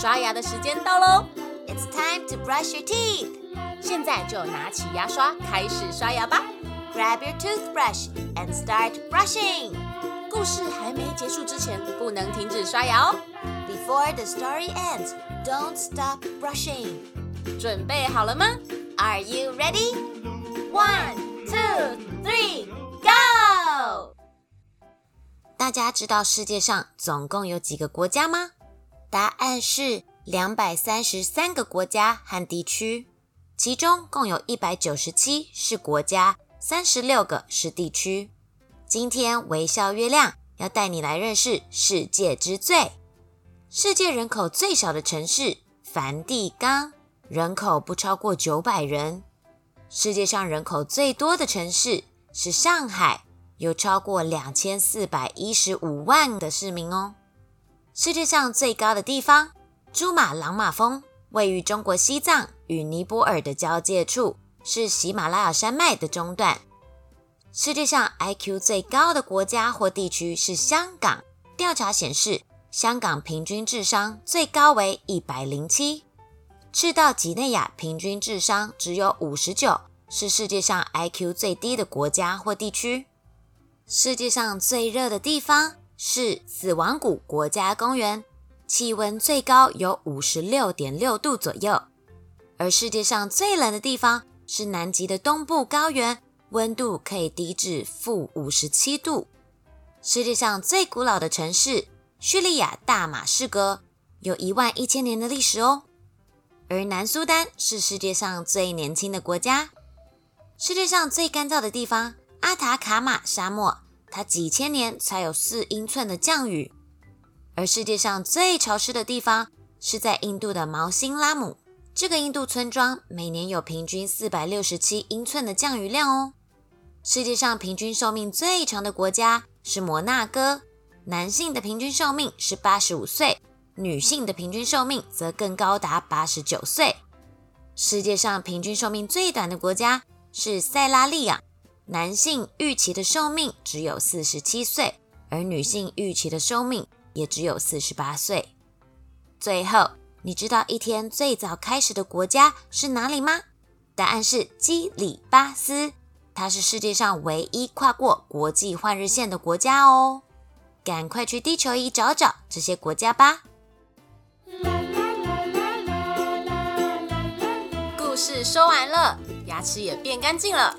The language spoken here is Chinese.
刷牙的时间到喽！It's time to brush your teeth。现在就拿起牙刷开始刷牙吧。Grab your toothbrush and start brushing。故事还没结束之前，不能停止刷牙哦。Before the story ends, don't stop brushing。准备好了吗？Are you ready? One, two, three, go！大家知道世界上总共有几个国家吗？答案是两百三十三个国家和地区，其中共有一百九十七是国家，三十六个是地区。今天微笑月亮要带你来认识世界之最，世界人口最少的城市梵蒂冈，人口不超过九百人。世界上人口最多的城市是上海，有超过两千四百一十五万的市民哦。世界上最高的地方——珠穆朗玛峰，位于中国西藏与尼泊尔的交界处，是喜马拉雅山脉的中段。世界上 IQ 最高的国家或地区是香港。调查显示，香港平均智商最高为一百零七。赤道几内亚平均智商只有五十九，是世界上 IQ 最低的国家或地区。世界上最热的地方。是死亡谷国家公园，气温最高有五十六点六度左右。而世界上最冷的地方是南极的东部高原，温度可以低至负五十七度。世界上最古老的城市叙利亚大马士革有一万一千年的历史哦。而南苏丹是世界上最年轻的国家。世界上最干燥的地方阿塔卡马沙漠。它几千年才有四英寸的降雨，而世界上最潮湿的地方是在印度的毛辛拉姆。这个印度村庄每年有平均四百六十七英寸的降雨量哦。世界上平均寿命最长的国家是摩纳哥，男性的平均寿命是八十五岁，女性的平均寿命则更高达八十九岁。世界上平均寿命最短的国家是塞拉利亚。男性预期的寿命只有四十七岁，而女性预期的寿命也只有四十八岁。最后，你知道一天最早开始的国家是哪里吗？答案是基里巴斯，它是世界上唯一跨过国际换日线的国家哦。赶快去地球仪找找这些国家吧。故事说完了，牙齿也变干净了。